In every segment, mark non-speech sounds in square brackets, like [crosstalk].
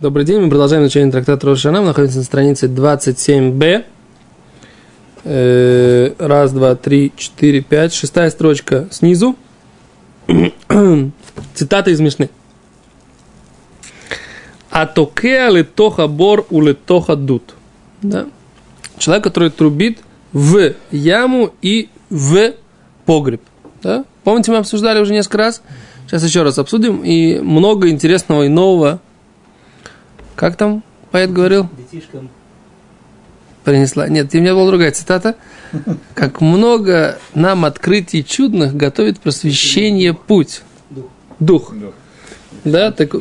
Добрый день, мы продолжаем изучение трактата Рошана. Мы находимся на странице 27b. Э, раз, два, три, четыре, пять. Шестая строчка снизу. [clears throat] Цитата из Мишны. Атокеа летоха бор у летоха дут. Да? Человек, который трубит в яму и в погреб. Да? Помните, мы обсуждали уже несколько раз. Сейчас еще раз обсудим. И много интересного и нового как там поэт говорил? Детишкам. Принесла. Нет, у меня была другая цитата. Как много нам открытий чудных готовит просвещение путь. Дух. Дух. Дух. Да, так...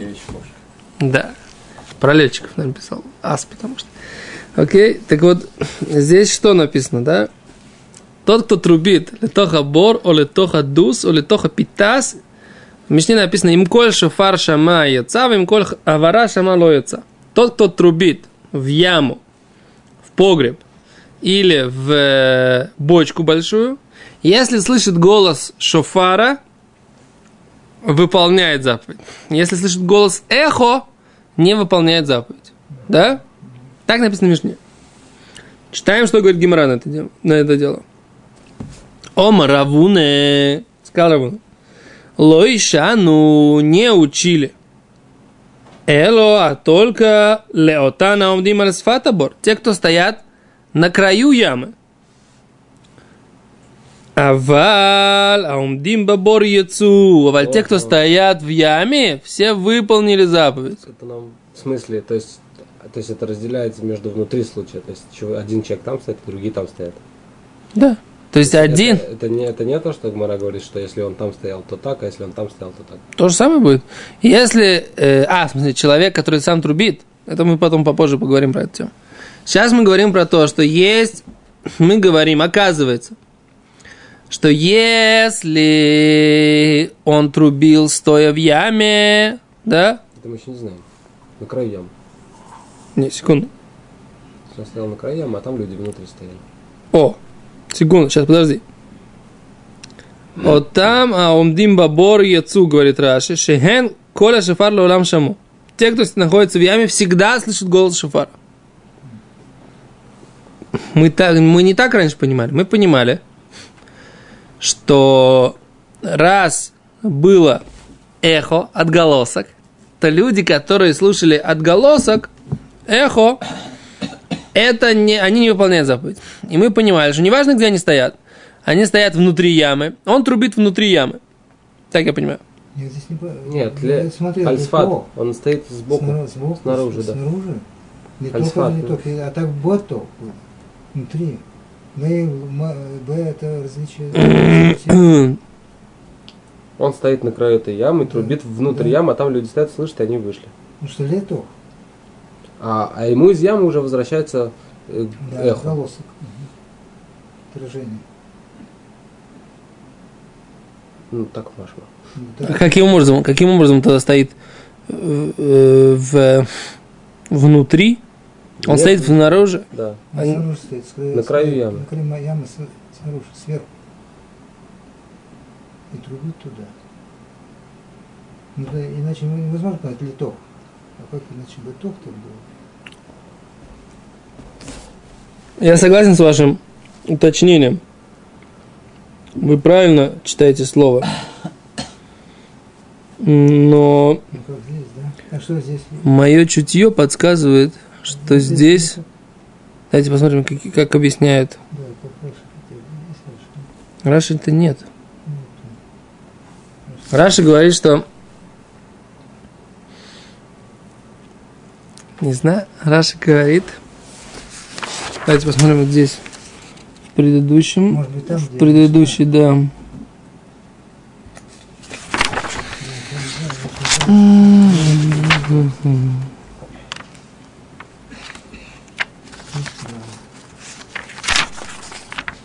Да. Про летчиков написал. Ас, потому что. Окей, так вот, здесь что написано, да? Тот, кто трубит, летоха бор, о летоха дус, о летоха питас, в Мишне написано, им коль шофар шама яца, им коль авара шама ло яца. Тот, кто трубит в яму, в погреб или в э, бочку большую, если слышит голос шофара, выполняет заповедь. Если слышит голос эхо, не выполняет заповедь. Да? Так написано в Мишне. Читаем, что говорит Гимара на это дело. На это дело. Ома Равуне, сказал Равуне, Лоишану не учили. Эло, а только Леотана Омдим Алсфатабор. Те, кто стоят на краю ямы. Авал, Аумдим Бабор Яцу. Аваль, те, кто стоят в яме, все выполнили заповедь. Это нам в смысле, то есть, то есть это разделяется между внутри случая, то есть один человек там стоит, другие там стоят. Да. То есть один, Это, это не это не то, что Гмара говорит, что если он там стоял, то так, а если он там стоял, то так. то же самое будет. Если, э, а, в смысле, человек, который сам трубит, это мы потом попозже поговорим про эту тему. Сейчас мы говорим про то, что есть, мы говорим, оказывается, что если он трубил стоя в яме, да, Это мы еще не знаем. На краю ямы. не, секунду, Он стоял на краю ямы, а там люди внутри стояли. О, секунду, сейчас подожди. Вот там, а умдим бабор яцу, говорит Раши, шехен коля шафар лаулам шаму. Те, кто находится в яме, всегда слышат голос шафара. Мы, так, мы не так раньше понимали. Мы понимали, что раз было эхо, отголосок, то люди, которые слушали отголосок, эхо, это не, они не выполняют заповедь. И мы понимали, что неважно, где они стоят, они стоят внутри ямы, он трубит внутри ямы. Так я понимаю. Я здесь не Нет, ле... смотрел, альсфат, лето, он стоит сбоку. снаружи, сбоку, снаружи, да. Снаружи. Не Альсфат, только, не да. только, а так бото внутри. Мы, м- Б это различие. Он стоит на краю этой ямы, трубит внутрь Да. ямы, а там люди стоят, слышат, и они вышли. Ну что, лето? А, а ему из ямы уже возвращается э, Да, эхо. голосок. Мгм. Отражение. Ну, так машма. Ну, А да. Каким образом, каким образом тогда стоит э, э, в, внутри? Он Нет, стоит снаружи? Да. Они- снаружи стоит, с- На с- краю ямы. На краю ямы снаружи, сверху. И трубит туда. Ну да, иначе невозможно понять литок. А как иначе бы ток там был? Я согласен с вашим уточнением. Вы правильно читаете слово. Но мое чутье подсказывает, что здесь... Давайте посмотрим, как, как объясняют. Да, Раши. Есть Раша? Раши-то нет. Раши говорит, что... Не знаю, Раши говорит... Давайте посмотрим вот здесь. В предыдущем... Может быть, там, в предыдущий, да.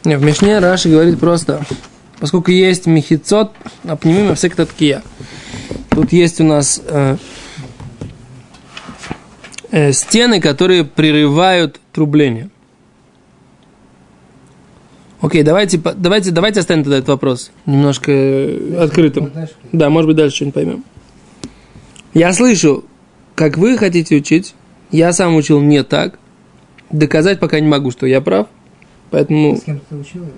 Не, в Мишне Раши говорит просто, поскольку есть мехицот, апнемима всех таткия. Тут есть у нас э, э, стены, которые прерывают трубление. Окей, давайте, давайте, давайте оставим тогда этот вопрос немножко э, открытым. Да, может быть, дальше что-нибудь поймем. Я слышу как вы хотите учить, я сам учил не так. Доказать пока не могу, что я прав. Поэтому С кем ты учил? Это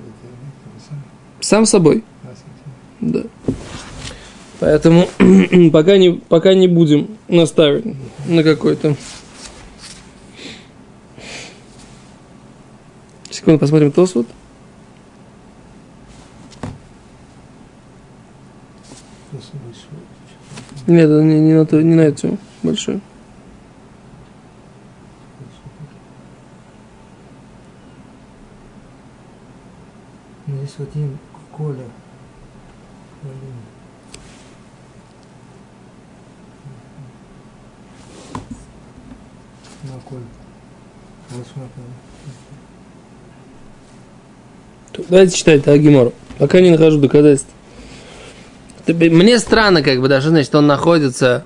сам, собой. а. Да. Поэтому [clears throat] пока не, пока не будем наставить на какой-то. Секунду, посмотрим Тосфот. Просто большой. Нет, не, не на, то, не на эту большую. Ну, здесь вот им Коля. На смотри. Давайте читать да, Гимору. Пока не нахожу доказательств. Мне странно, как бы, да, что значит, он находится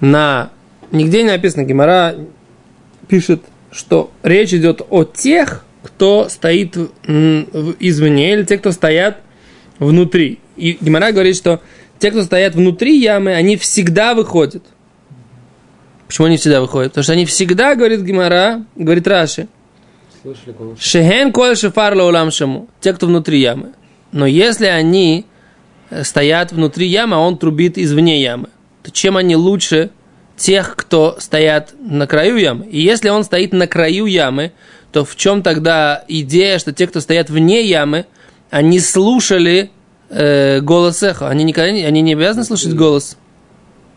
на... Нигде не написано, Гимара пишет, что речь идет о тех, кто стоит извне, или те, кто стоят внутри. И Гимара говорит, что те, кто стоят внутри ямы, они всегда выходят. Почему они всегда выходят? Потому что они всегда, говорит Гимара, говорит Раши? Шехен коль шефар лаулам шаму. Те, кто внутри ямы. Но если они стоят внутри ямы, а он трубит извне ямы, то чем они лучше тех, кто стоят на краю ямы? И если он стоит на краю ямы, то в чем тогда идея, что те, кто стоят вне ямы, они слушали э, голос эхо? Они, никогда не, они не обязаны слушать голос?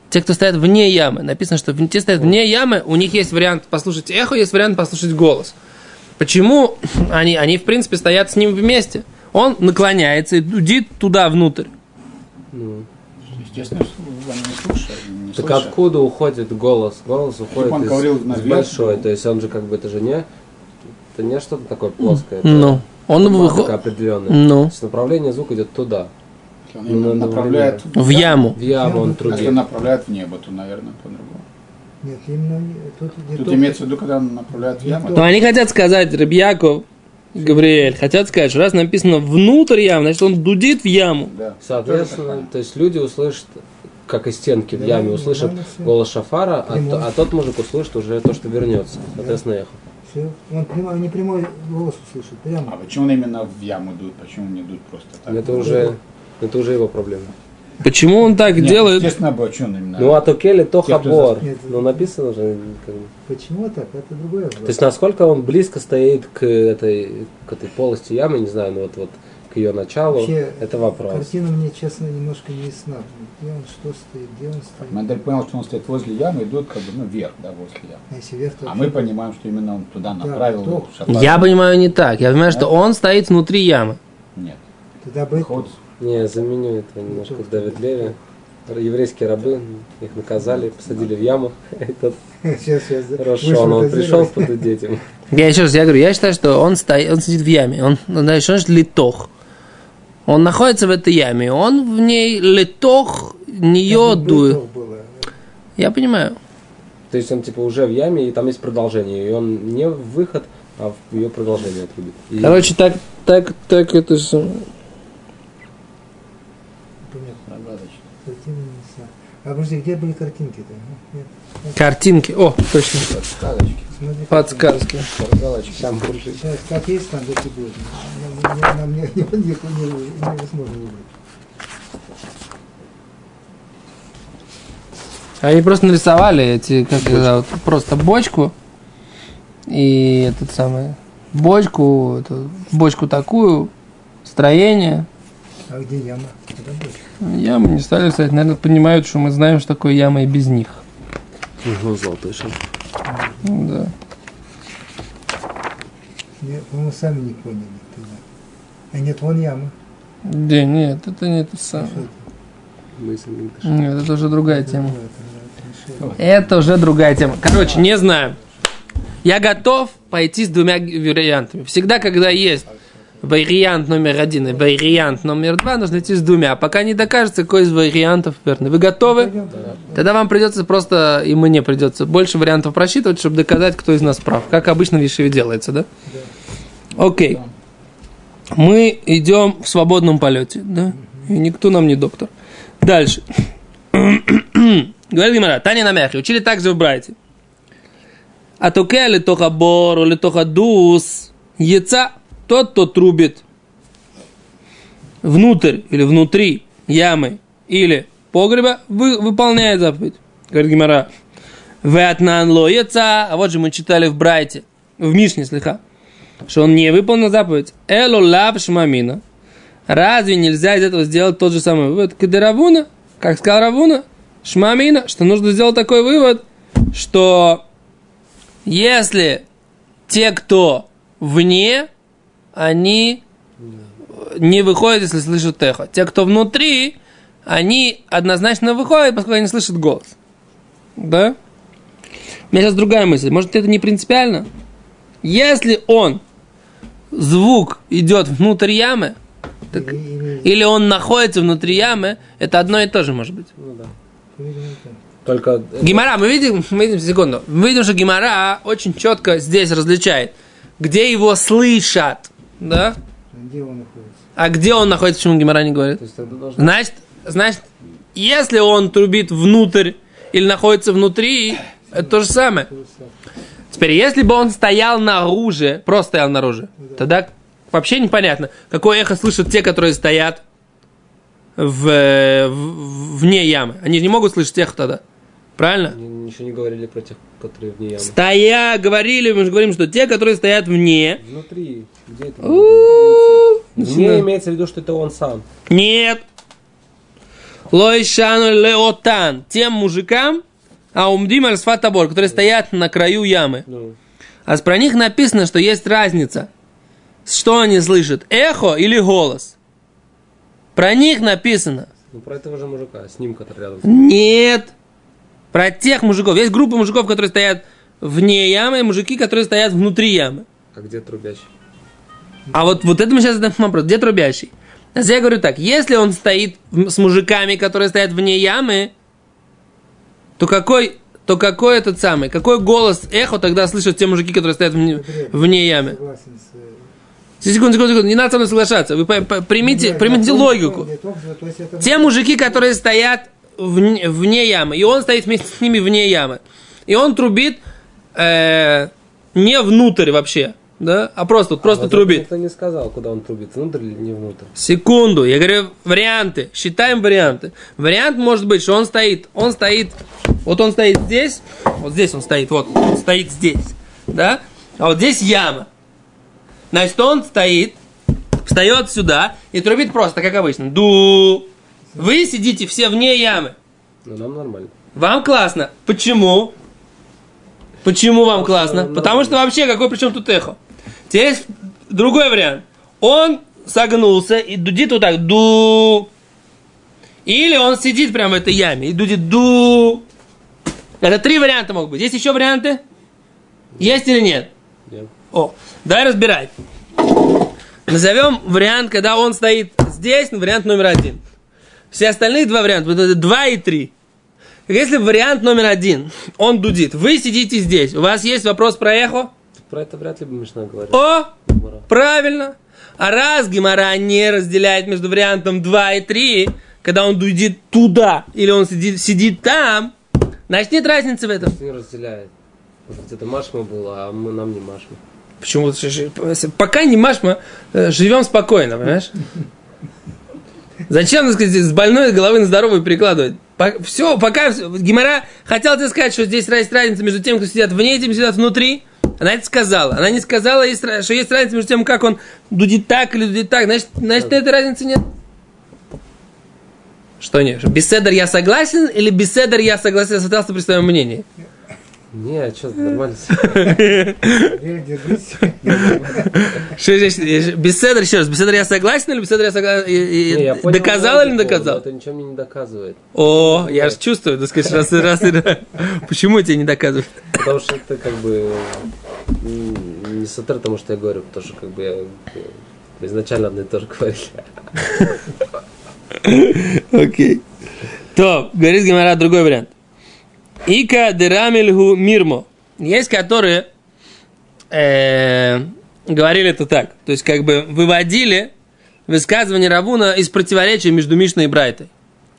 Те, кто стоят вне ямы. Написано, что те стоят вне ямы, у них есть вариант послушать эхо, есть вариант послушать голос. Почему они, они, в принципе, стоят с ним вместе? Он наклоняется и дудит туда внутрь. Ну. Естественно, они не слушают. Не Так слышат. откуда уходит голос? Голос уходит из, говорил из большой, ну. то есть он же как бы это же не, это не что-то такое плоское. это Ну, он выходит... определенная. Ну, То есть направление звука идет туда, Если он Ну, надо направляет в яму. в яму он Если он трубит. направляет в небо, то, наверное, по-другому. Нет, именно тут, не Тут только- имеется в виду, когда он направляет в яму. То они хотят сказать, Рабьяков, Гавриэль, хотят сказать, что раз написано внутрь ямы, значит, он дудит в яму. Да. Соответственно, то есть люди услышат, как из стенки в яме, услышат голос шафара, а, то- а тот мужик услышит уже то, что вернется. Соответственно, эхо. Все. Он прямой, не прямой голос услышит, такая. А прямо. почему он именно в яму идут? Почему не идут просто так? Это уже, это уже его проблема. Почему он так Нет, делает? Естественно, он именно? Ну, а то келли, то Те, кто хабор. Нет, Ну, написано же. Почему так? Это другое. То есть, насколько он близко стоит к этой, к этой полости ямы, не знаю, ну вот, вот к ее началу, Вообще, это вопрос. Картина мне, честно, немножко не ясна. Где он, что стоит, где он стоит. Мендель понял, что он стоит возле ямы, идут как бы, ну, вверх, да, возле ямы. А если вверх, то А мы понимаем, что именно он туда Да, направил то- шафар. Я понимаю не так. Я понимаю, что он стоит внутри ямы. Нет. Тогда бы Ход. Не, я заменю это немножко в Давид Леви. Еврейские рабы, их наказали, посадили в яму. [laughs] Этот сейчас, сейчас. хорошо, но он пришел под детям. Я еще раз, я говорю, я считаю, что он стоит, он сидит в яме. Он, знаешь, что значит литох? Он находится в этой яме, он в ней литох, нее дует. Я понимаю. То есть он типа уже в яме, и там есть продолжение. И он не в выход, а в ее продолжение отрубит. И- Короче, так, так, так это же... Понятно. Загадочно. Картина не. А подожди, где были картинки-то? а? Нет. Картинки. О, точно. Подсказочки. Смотри, Подсказки. Подсказочки. Там буржи. Сейчас, как есть, там так и будет. Нам, нам- нам не, не, не, не, невозможно выбрать. Они просто нарисовали эти, как это зовут, просто бочку и этот самый бочку, эту, бочку такую, строение. А где яма? Ямы не стали рисовать, наверное, понимают, что мы знаем, что такое яма и без них. Ну, золотой шар. Да. Не, по-моему, сами не поняли тогда. А нет, вон яма. Да, нет, это не то самое. Мы. Нет, это уже другая тема. Это уже другая тема. Короче, не знаю. Я готов пойти с двумя вариантами. Всегда, когда есть вариант номер один и вариант номер два, нужно идти с двумя. Пока не докажется, какой из вариантов верный. Вы готовы? Пойдем. Тогда вам придется просто, и мне придется, больше вариантов просчитывать, чтобы доказать, кто из нас прав. Как обычно в Ешиве делается, да? Окей. Мы идем в свободном полете, да? И никто нам не доктор. Дальше. Говорит Гимара, Таня на мяхе, учили также в Брайте. А токе ли тоха бор, или тоха дус, яйца, тот, кто трубит внутрь или внутри ямы или погреба, вы, выполняет заповедь. Говорит Гимара, Вятнан ло яйца, а вот же мы читали в Брайте, в Мишне слегка, что он не выполнил заповедь. Эло лав шмамина. Разве нельзя из этого сделать тот же самый вывод? Кадеравуна, как сказал Равуна, шмамина, что нужно сделать такой вывод, что если те, кто вне, они не выходят, если слышат эхо. Те, кто внутри, они однозначно выходят, поскольку они слышат голос. Да? У меня сейчас другая мысль. Может, это не принципиально? Если он, звук идет внутрь ямы, так- Или- он находится внутри ямы, это одно и то же может быть. Ну да. Только Гимара, мы видим, мы видим, секунду, мы видим, что Гимара очень четко здесь различает, где его слышат, да, Где он находится? а где он находится, почему Гимара не говорит. то есть тогда должно Значит, значит, если он трубит внутрь или находится внутри, это то же самое. Теперь, если бы он стоял наружу, просто стоял наружу, тогда вообще непонятно, какое эхо слышат те, которые стоят в, в- вне ямы. Они же не могут слышать эхо тогда. Правильно? Ни- ничего не говорили про тех, которые вне ямы. Стоя, говорили, мы же говорим, что те, которые стоят вне, Внутри, где это? Вне имеется в виду, что это он сам. Нет. Лойшану леотан. Тем мужикам, а умдим альсфатабор, которые стоят на краю ямы. Ну, А про них написано, что есть разница. Что они слышат? Эхо или голос? Про них написано. ну про этого же мужика, с ним, который рядом. Нет. Про тех мужиков. Есть группа мужиков, которые стоят вне ямы, и мужики, которые стоят внутри ямы. А где трубящий? А вот, вот это мы сейчас задаем вопрос. Где трубящий? Я говорю так, если он стоит с мужиками, которые стоят вне ямы, то какой, то какой этот самый, какой голос, эхо тогда слышат те мужики, которые стоят вне, вне ямы? Э, Секунду, секунду, секунду, не надо со мной соглашаться. Вы примите, нет, примите логику. нет, то есть это- Те мужики, которые стоят вне, вне ямы, и он стоит вместе с ними вне ямы, и он трубит э, не внутрь вообще, да, а просто, просто Вот трубит. Никто не сказал, куда он трубит, внутрь или не внутрь. Секунду, я говорю варианты, считаем варианты. Вариант может быть, что он стоит, он стоит, вот он стоит здесь, вот здесь он стоит, вот, он стоит здесь, да, а вот здесь яма. Значит, он стоит, встает сюда и трубит просто, как обычно. Ду. Вы сидите все вне ямы. Ну, нам нормально. Вам классно. Почему? Почему вам классно? Потому что вообще какой причем тут эхо? Теперь есть другой вариант. Он согнулся и дудит вот так. Ду. Или он сидит прямо в этой яме и дудит ду. Это три варианта могут быть. Есть еще варианты? Есть или нет? Нет. О, давай разбирать. Назовем вариант, когда он стоит здесь, вариант номер один. Все остальные два варианта, вот это два и три. Если вариант номер один, он дудит, вы сидите здесь, у вас есть вопрос про эхо? Про это вряд ли бы Мишна говорит. О, Гемара. правильно. А раз Гимара не разделяет между вариантом 2 и 3, когда он дудит туда или он сидит, сидит там, значит нет разницы в этом. Не разделяет. Может быть, это Машма было, а мы, нам не Машма. Почему? Пока не машма, э, живем спокойно, понимаешь? Зачем, так сказать, с больной головы на здоровую перекладывать? Все, пока. Гимара хотел тебе сказать, что здесь есть разница между тем, кто сидят вне, и тем, кто сидят внутри. Она это сказала. Она не сказала, что есть разница между тем, как он дудит так или дудит так. Значит, значит этой разницы нет. Что нет? Беседер я согласен или беседер я согласен, остался при своем мнении? Не, а что, нормально. Э, держись. Что здесь? Беседер, еще раз, беседер я согласен или беседер я согласен? И- и- Не, доказал или не доказал? Это ничего мне не доказывает. О, я же чувствую, так сказать, раз, раз, раз. Почему тебе не доказывают? Потому что это как бы не сатыр тому, что я говорю, потому что как бы я э, изначально одно и то же говорили. Окей. То, говорит Гимара, другой вариант. Ика дерамильгу мирмо. Есть, которые э, говорили это так. То есть, как бы выводили высказывание Равуна из противоречия между Мишной и Брайтой.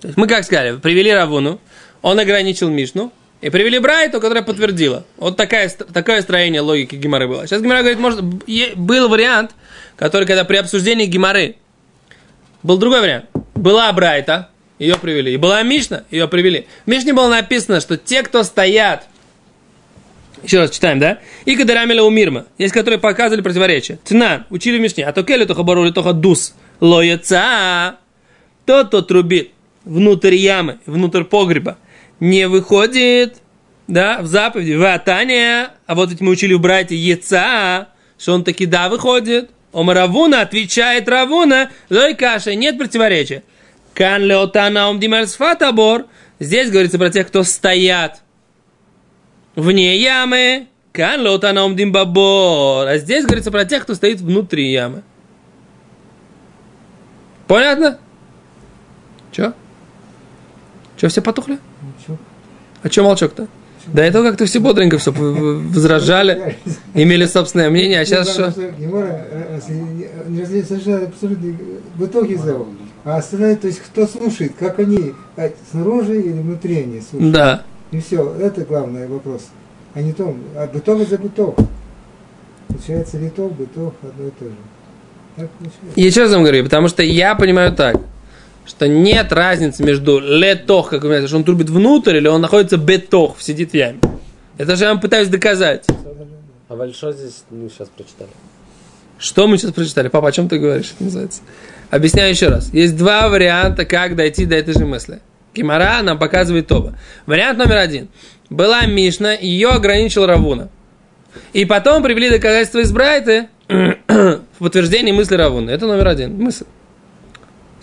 То есть, мы как сказали, привели Равуну, он ограничил Мишну, и привели Брайту, которая подтвердила. Вот такая, такое строение логики Гимары было. Сейчас Гимара говорит, может, был вариант, который, когда при обсуждении Гимары, был другой вариант. Была Брайта, ее привели. И была Мишна, ее привели. В Мишне было написано, что те, кто стоят, еще раз читаем, да? И кадарамеля умирма. Есть, которые показывали противоречие. Тна, учили в Мишне. А то келли тоха бару тоха дус. Лояца. Тот, кто трубит внутрь ямы, внутрь погреба, не выходит, да, в заповеди, в Атане, а вот ведь мы учили у братья Яца, что он таки да выходит. Ома Равуна отвечает Равуна, лой каша, нет противоречия. Кан леотана ом табор. Здесь говорится про тех, кто стоят вне ямы. Кан леотана бабор. А здесь говорится про тех, кто стоит внутри ямы. Понятно? Че? Че, все потухли? А че молчок-то? До этого как-то все бодренько все возражали, имели собственное мнение, а сейчас что? Э, не совершенно абсолютно в итоге зовут. А остальное, то есть кто слушает, как они, а, снаружи или внутри они слушают. Да. И все, это главный вопрос. А не то, а бытов за бытов. Получается литов, бытов, одно и то же. Так получается. Еще раз вам говорю, потому что я понимаю так, что нет разницы между летох, как вы понимаете, что он трубит внутрь, или он находится бетох, сидит в яме. Это же я вам пытаюсь доказать. А большой здесь, ну, сейчас прочитали. Что мы сейчас прочитали? Папа, о чем ты говоришь? Это называется. Объясняю еще раз. Есть два варианта, как дойти до этой же мысли. Гимара нам показывает оба. Вариант номер один. Была Мишна, ее ограничил Равуна. И потом привели доказательства из Брайты [clears throat] в подтверждение мысли Равуна. Это номер один. Мысль.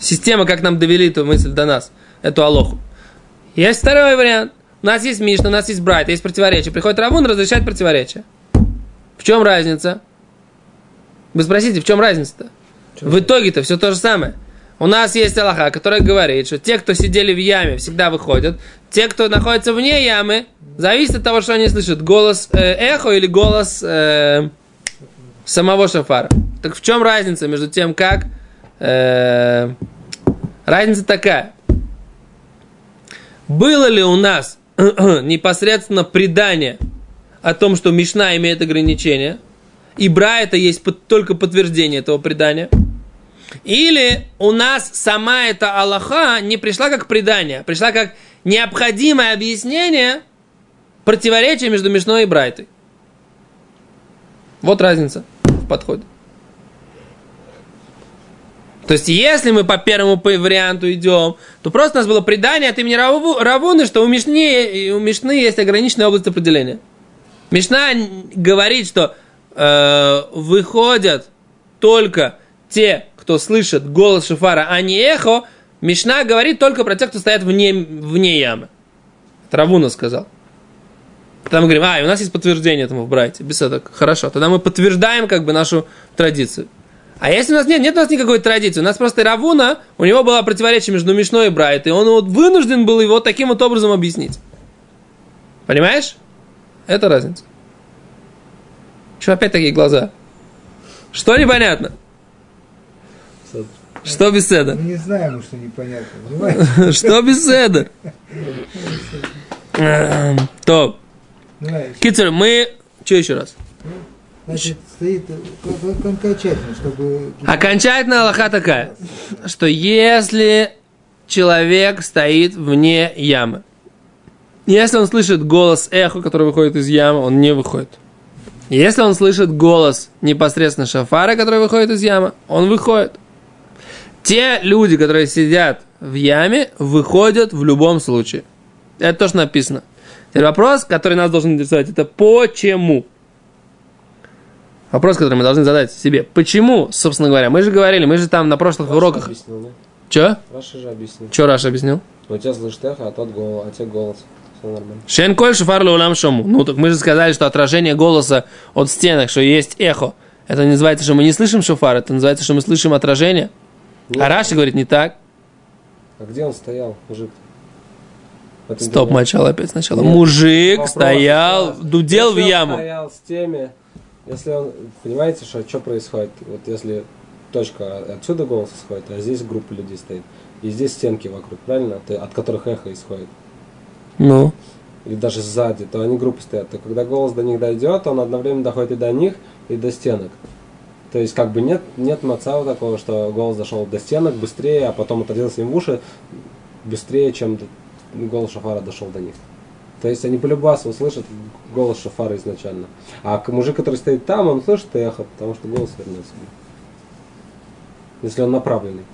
Система, как нам довели эту мысль до нас, эту Алоху. Есть второй вариант. У нас есть Мишна, у нас есть Брайт, есть противоречие. Приходит Равун, разрешает противоречие. В чем разница? Вы спросите, в чем разница-то? В итоге-то все то же самое. У нас есть Аллаха, который говорит, что те, кто сидели в яме, всегда выходят. Те, кто находится вне ямы, зависит от того, что они слышат. Голос э, эхо или голос э, самого шафара. Так в чем разница между тем, как... э, разница такая. Было ли у нас [clears throat] непосредственно предание о том, что Мишна имеет ограничения, и Бра это есть под- только подтверждение этого предания, или у нас сама эта Аллаха не пришла как предание, а пришла как необходимое объяснение противоречия между Мишной и Брайтой. Вот разница в подходе. То есть, если мы по первому варианту идем, то просто у нас было предание от имени Раву- Равуны, что у Мишны, у Мишны есть ограниченная область определения. Мишна говорит, что э, выходят только те, кто слышит голос шифара, а не эхо. Мишна говорит только про тех, кто стоят вне, вне ямы. Это Равуна сказал. Тогда мы говорим, а, и у нас есть подтверждение этому в Брайте. Беседок. Хорошо. Тогда мы подтверждаем как бы нашу традицию. А если у нас нет, нет у нас никакой традиции, у нас просто Равуна, у него было противоречие между Мишной и Брайт, и он вот вынужден был его таким вот образом объяснить. Понимаешь? Это разница. Что опять такие глаза? Что непонятно? Что беседа? Мы не знаем, что непонятно. Понимаете? [laughs] Что беседа? [laughs] Эм, То. Кицер, мы... Что еще раз? Значит, стоит кон- кон- окончательно, чтобы... Окончательная Аллаха такая, что если человек стоит вне ямы, если он слышит голос эхо, который выходит из ямы, он не выходит. Если он слышит голос непосредственно шофара, который выходит из ямы, он выходит. Те люди, которые сидят в яме, выходят в любом случае. Это то, что написано. Теперь вопрос, который нас должен интересовать, это почему? Вопрос, который мы должны задать себе. Почему, собственно говоря? Мы же говорили, мы же там на прошлых Раши уроках. объяснил, да? Че? Раши же объяснил. Че Раши объяснил? У тебя слышит эхо, а тот голос, а те голос. Шен коль шафар улам шому. Ну, так мы же сказали, что отражение голоса от стенок, что есть эхо. Это не называется, что мы не слышим шофар, это называется, что мы слышим отражение. Нет. А Раши говорит не так. А где он стоял, мужик? Стоп, начало опять сначала. Нет. Мужик Вопрос, стоял, дудел в яму. стоял с теми, если он, понимаете, что, что происходит? Вот если точка отсюда голос исходит, а здесь группа людей стоит, и здесь стенки вокруг, правильно? От которых эхо исходит. Ну. и даже сзади, то они группы стоят. То когда голос до них дойдет, он одновременно доходит и до них, и до стенок. То есть как бы нет, нет мацава такого, что голос дошел до стенок быстрее, а потом отразился им в уши быстрее, чем голос шафара дошел до них. То есть они по любасу услышат голос шафара изначально. А мужик, который стоит там, он слышит эхо, потому что голос вернется. Если он направленный.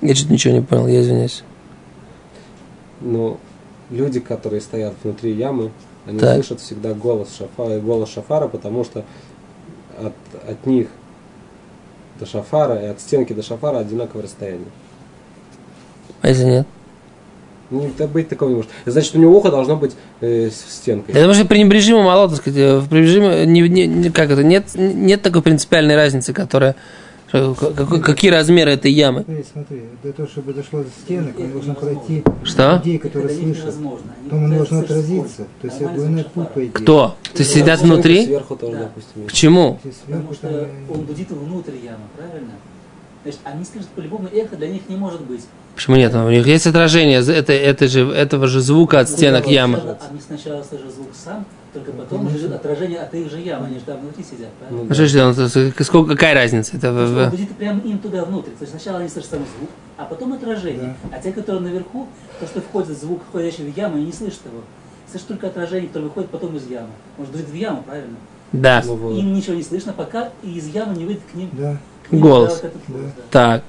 Я что-то ничего не понял, я извиняюсь. Но люди, которые стоят внутри ямы, они Так. слышат всегда голос шафара, голос шафара, потому что от, от них до шафара и от стенки до шафара одинаковое расстояние. А если нет? Не, да быть такого не может. Значит, у него ухо должно быть э, стенкой. Это потому что пренебрежимо мало, так сказать, э, в пренебрежимо, не, не- не- как это, нет, нет такой принципиальной разницы, которая, что- какой- какие размеры этой ямы. Смотри, смотри, для того, чтобы дошло до стенок, он должен пройти Что? людей, которые Это слышат. Потом он должен отразиться. То есть Нормально двойной путь, по идее. Кто? То есть сидят внутри? Сверху тоже, Да. допустим. Почему? Если Потому что он гудит внутрь ямы, правильно? Значит, они слышат по-любому эхо для них не может быть. Почему нет? У них есть отражение это, это же, этого же звука от стенок Ну, ямы. сначала- Они сначала слышат звук сам, только потом уже отражение от их же ямы. Они же там внутри сидят, правильно? Ну, есть, сколько, какая разница? Это, в- гудит прямо им туда внутрь. То есть сначала они слышат сам звук, а потом отражение. А те, которые наверху, то, что входит звук, входящий в яму, они не слышат его. Слышат только отражение, которое выходит потом из ямы. Может, дудит в яму, правильно? да, Ну. Им ничего не слышно, пока из ямы не выйдет к ним, да. к ним голос, да. так.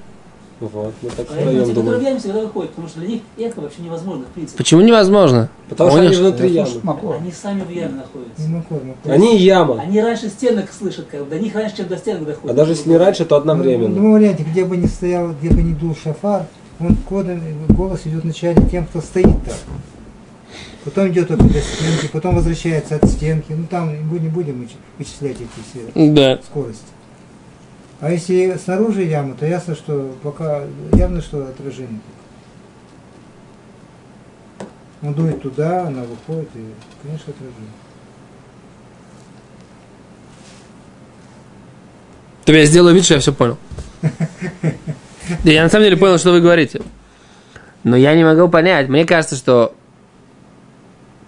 Вот, мы так Поэтому те, втроем которые в думаем. всегда выходят, потому что для них эхо вообще невозможно, в принципе. Почему невозможно? Потому У что они внутри ямы. могу. Они сами в яме находятся. Могу, могу. Они яма. Они раньше стенок слышат, как бы, до них раньше, чем до стенок доходят. А даже если не раньше, то Ну, одновременно. ну, варианте, где бы ни стоял, где бы ни дул шафар, он кодом, голос идет вначале тем, кто стоит там. Потом идет только до стенки, потом возвращается от стенки. Ну там мы не будем вычи- вычислять эти все Да. скорости. А если снаружи ямы, то ясно, что пока явно, что отражение. Он дует туда, она выходит, и, конечно, отражение. То я сделаю вид, что я все понял. [laughs] Я на самом деле понял, что вы говорите. Но я не могу понять. Мне кажется, что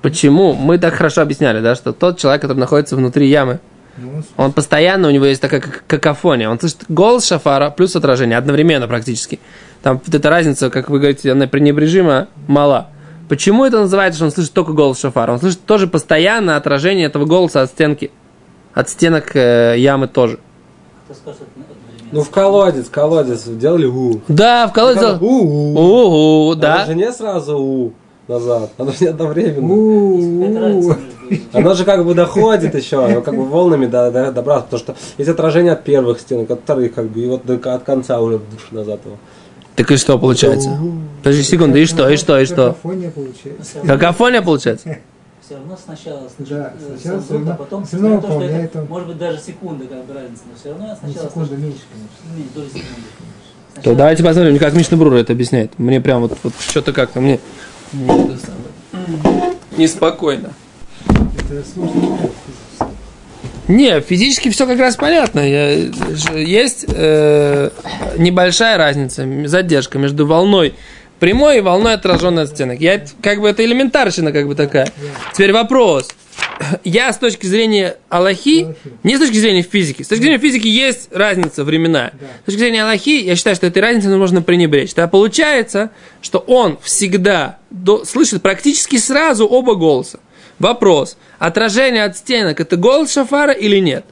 почему мы так хорошо объясняли, да, что тот человек, который находится внутри ямы, он он постоянно, у него есть такая как- какофония. Он слышит голос шафара плюс отражение одновременно практически. Там вот эта разница, как вы говорите, она пренебрежимо мала. Почему это называется, что он слышит только голос шафара? Он слышит тоже постоянно отражение этого голоса от стенки. От стенок э, ямы тоже. Кто скажет одновременно? Ну в колодец, колодец делали у. Да, в колодце. У. Ого, Да. да. Оно же не сразу у назад, оно же не одновременно. Оно же как бы доходит еще, как бы волнами до, до, добраться, потому что есть отражение от первых стенок, от вторых, как бы, и вот до- от конца уже назад его. Так и что получается? Подожди секунду, и что, и что, и что? Какофония получается. [laughs] Какофония получается? Все равно сначала Да, э, сначала звук, всё а потом всё равно то, что выполняет это, он. может быть даже секунда как бы разница, но все равно Ну, сначала секунда меньше, конечно. меньше, доли секунды. То давайте посмотрим, как Мишна Брура это объясняет. Мне прям вот, вот что-то как-то мне... мне это самое, Неспокойно. Это сложно. Не, физически все как раз понятно. Есть э, небольшая разница, задержка между волной прямой и волной отраженной от стенок. Я, как бы это элементарщина как бы такая. Теперь вопрос. Я с точки зрения Аллахи, не с точки зрения физики, с точки зрения физики есть разница временная. С точки зрения Аллахи, я считаю, что этой разницы нужно пренебречь. Тогда получается, что он всегда до- слышит практически сразу оба голоса. Вопрос. Отражение от стенок это голос шафара или нет?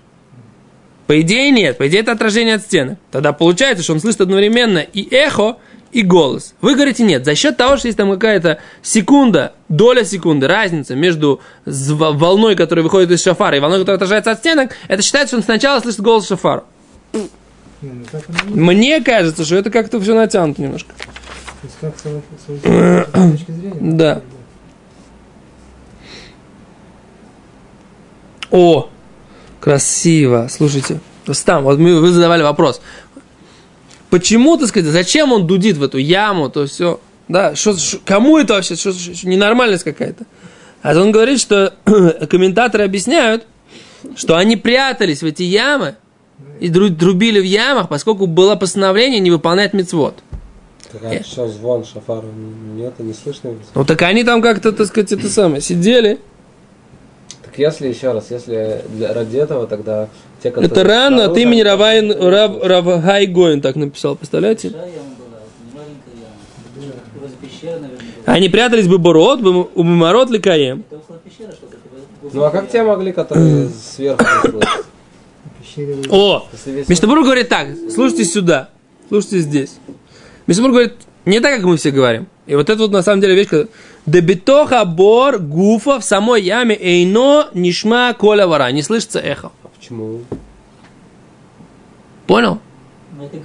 По идее нет. По идее это отражение от стенок. Тогда получается, что он слышит одновременно и эхо, и голос. Вы говорите нет. За счет того, что есть там какая-то секунда, доля секунды, разница между волной, которая выходит из шафара, и волной, которая отражается от стенок, это считается, что он сначала слышит голос шафара. Мне кажется, что это как-то все натянуто немножко. Да. О, красиво. Слушайте, Рустам, вот мы, вы задавали вопрос. Почему, так сказать, зачем он дудит в эту яму, то все. Да, что, что- кому это вообще, что, что- что ненормальность какая-то. А он говорит, что [clears throat] комментаторы объясняют, что они прятались в эти ямы и дру- друбили в ямах, поскольку было постановление не выполнять мецвод. Так, а что, звон, шафар, нет, не слышно. Ну так они там как-то, так сказать, это самое, сидели. Так если, еще раз, если для, ради этого, тогда те, которые... Это рано от имени Равайн, Рав, слышат. Рав Гай Гоин так написал, представляете? Они прятались бы Бород, у Мемород Ликаем. Ну а как те могли, которые сверху пещере вы- О, Миштабур говорит так, слушайте сюда, слушайте здесь. Миштабур говорит, не так, как мы все говорим. И вот это вот на самом деле вещь, Дебитоха бор гуфа в самой яме эйно нишма коля вара. Не слышится эхо. А почему? Понял? Мы это.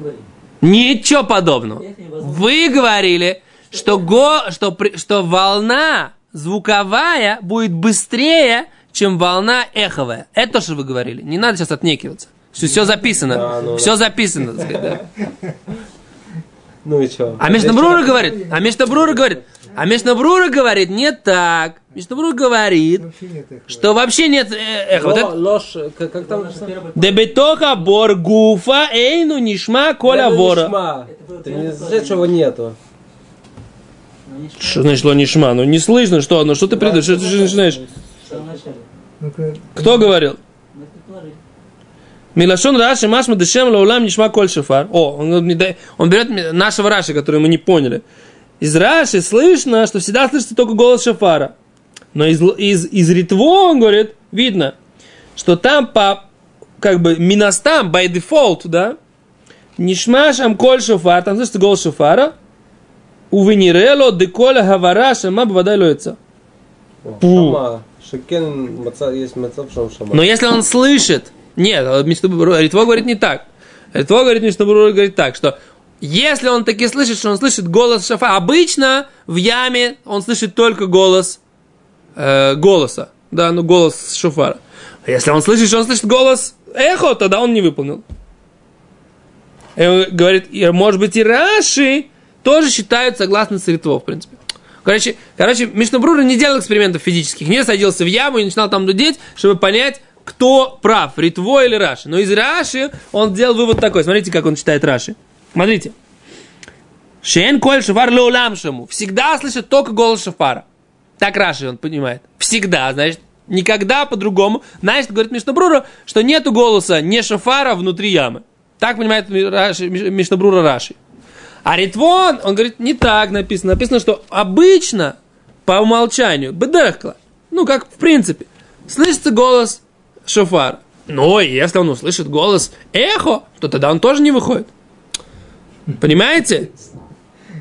Ничего подобного. Вы говорили, что, го, что, при- что волна звуковая будет быстрее, чем волна эховая. Это то, что вы говорили. Не надо сейчас отнекиваться. Все, все записано. Да, ну все записано. так сказать, да. [laughs] Ну и что? А Мишнабрура говорит, а Мишнабрура говорит, а Мишнабрура говорит, не так. Мишнабрура говорит, Вообще нет их. что вообще нет э, эха. Вот это- Ложь, как, как там Дебетоха бор гуфа эйну нишма коля вора. нишма. Это было Ты не знаешь, чего нету. Ну, Что значит нишма? Ну не слышно, что? Ну что ты придешь? Что ты начинаешь? В самом начале. Ну-ка, Кто говорил? Милашон Раши Машма Дешем Лаулам Нишма Коль Шафар. О, он, он берет нашего Раши, который мы не поняли. Из Раши слышно, что всегда слышится только голос Шафара. Но из, из, из Ритво, он говорит, видно, что там по, как бы, миностам, by default, да, Нишма Шам Коль Шафар, там слышится голос Шафара, Увенирело деколя гавара шама бвадай шама. Но если он слышит, нет, а Мишнабур- Ритво говорит не так. Ритво говорит, Мишнабур говорит так, что если он таки слышит, что он слышит голос шафа, обычно в яме он слышит только голос э, голоса, да, ну голос шофара. А если он слышит, что он слышит голос эхо, тогда он не выполнил. И говорит, может быть, и Раши тоже считают согласно с Ритво, в принципе. Короче, короче Мишнабрура не делал экспериментов физических, не садился в яму и начинал там дудеть, чтобы понять, кто прав, Ритво или Раши. Но из Раши он сделал вывод такой. Смотрите, как он читает Раши. Смотрите. Шен коль шафар леулам шаму. Всегда слышит только голос шафара. Так Раши он понимает. Всегда, значит, никогда по-другому. Значит, говорит Мишнабрура, что нету голоса не шафара внутри ямы. Так понимает Раши- Миш- Мишнабрура Раши. А Ритвон, он говорит, не так написано. Написано, что обычно, по умолчанию, бедерхкла, ну, как в принципе, слышится голос шофара. Но если он услышит голос эхо, то тогда он тоже не выходит. Понимаете?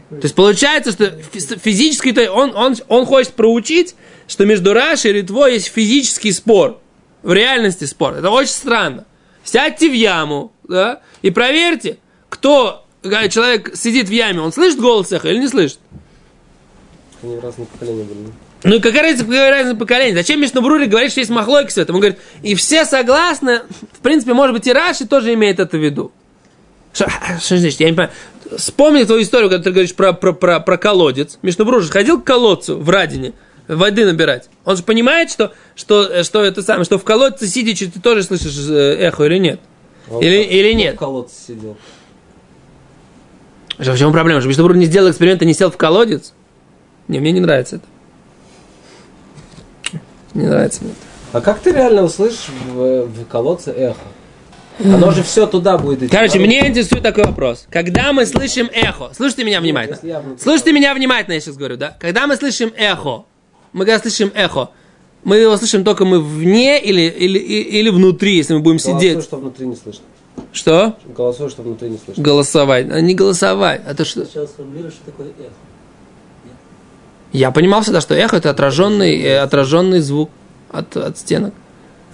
То есть получается, что фи- физически то он, он, он хочет проучить, что между Рашей и Ритво есть физический спор. В реальности спор. Это очень странно. Сядьте в яму, да, и проверьте, кто человек сидит в яме, он слышит голос эхо или не слышит? Они в разных поколениях были. Ну и какая разница, какая разница поколения? Зачем Мишнабрури говорит, что есть махлойки с этим? Он говорит, и все согласны, в принципе, может быть, и Раши тоже имеет это в виду. Что, что значит, я не понимаю. Вспомни твою историю, когда ты говоришь про, про, про, про колодец. Мишнабрур же ходил к колодцу в Радине воды набирать. Он же понимает, что, что, что это самое, что в колодце сидячи ты тоже слышишь э, эхо или нет? А он Или, или В нет? колодце сидел. Что, В чем проблема? Что Мишнабрур не сделал эксперимент и не сел в колодец? Не, мне не нравится это. Не нравится мне это. А как ты реально услышишь в, в колодце эхо? Оно же все туда будет идти. Короче, мне интересует такой вопрос. Когда мы слышим эхо, слушайте меня внимательно. я Слушайте меня внимательно, я сейчас говорю, да? Когда мы слышим эхо, мы когда слышим эхо, мы его слышим только мы вне или, или, или внутри, если мы будем Голосуй, сидеть. что внутри не слышно. Что? Голосуй, что внутри не слышно. Голосовать. А не голосовать. А то что? Сначала сформулируй, что такое эхо. Я понимал всегда, что эхо это отраженный, э, отраженный звук от, от стенок.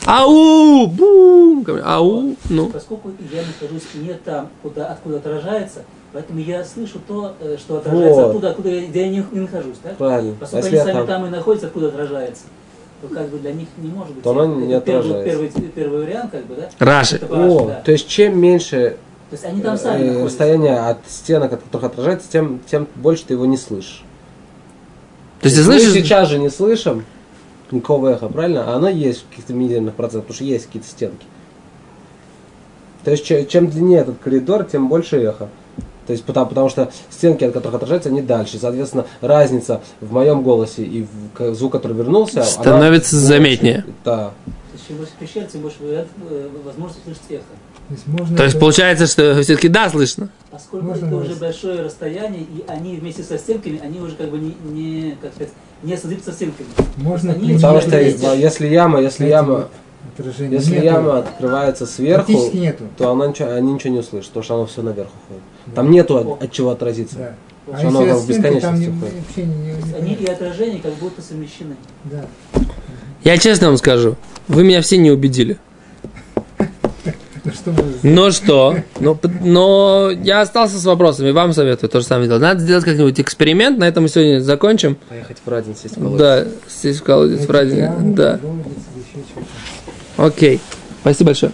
Ау! Бум! Ау! Ну. Поскольку я нахожусь не там, куда, откуда отражается, поэтому я слышу то, э, что отражается Вот. оттуда, откуда я, где я не, не нахожусь. Так? Правильно. А Поскольку если они сами там- там... и находятся, откуда отражается, то как бы для них не может быть. То оно не Это первый, отражается. первый, первый вариант, как бы, да? Раши. О, да. то есть чем меньше То есть они там сами э, расстояние от стенок, от которых отражается, тем, тем больше ты его не слышишь. То есть ты Мы слышишь? сейчас же не слышим никакого эха, правильно? А оно есть в каких-то минимальных процентах, потому что есть какие-то стенки. То есть че- чем длиннее этот коридор, тем больше эхо. То есть потому, потому что стенки, от которых отражается, они дальше. Соответственно, разница в моем голосе и в звук, который вернулся, она Становится больше. заметнее. Да. То есть чем больше пещер, тем больше возможность услышать эхо. То есть можно То есть это- получается, что все-таки да, слышно. Поскольку Можно это говорить. уже большое расстояние, и они вместе со стенками, они уже как бы не, не как сказать, не создаются стенками. Можно Они- Потому что я- если яма, если Эти яма, отражения если нету. яма открывается сверху, нету. то она ничего, они ничего не услышат, потому что оно все наверх уходит. Там нету от, от чего отразиться. Да. Потому А что оно в стенки, там бесконечности не- не, не- есть они и понятно. отражение как будто совмещены. Да. Я честно вам скажу, вы меня все не убедили. Ну что? Но что? Но, но я остался с вопросами, вам советую то же самое делать. Надо сделать как-нибудь эксперимент, на этом мы сегодня закончим. Поехать в Радин сесть в колодец. Да, здесь в колодец в Радине. Да, окей. Спасибо большое.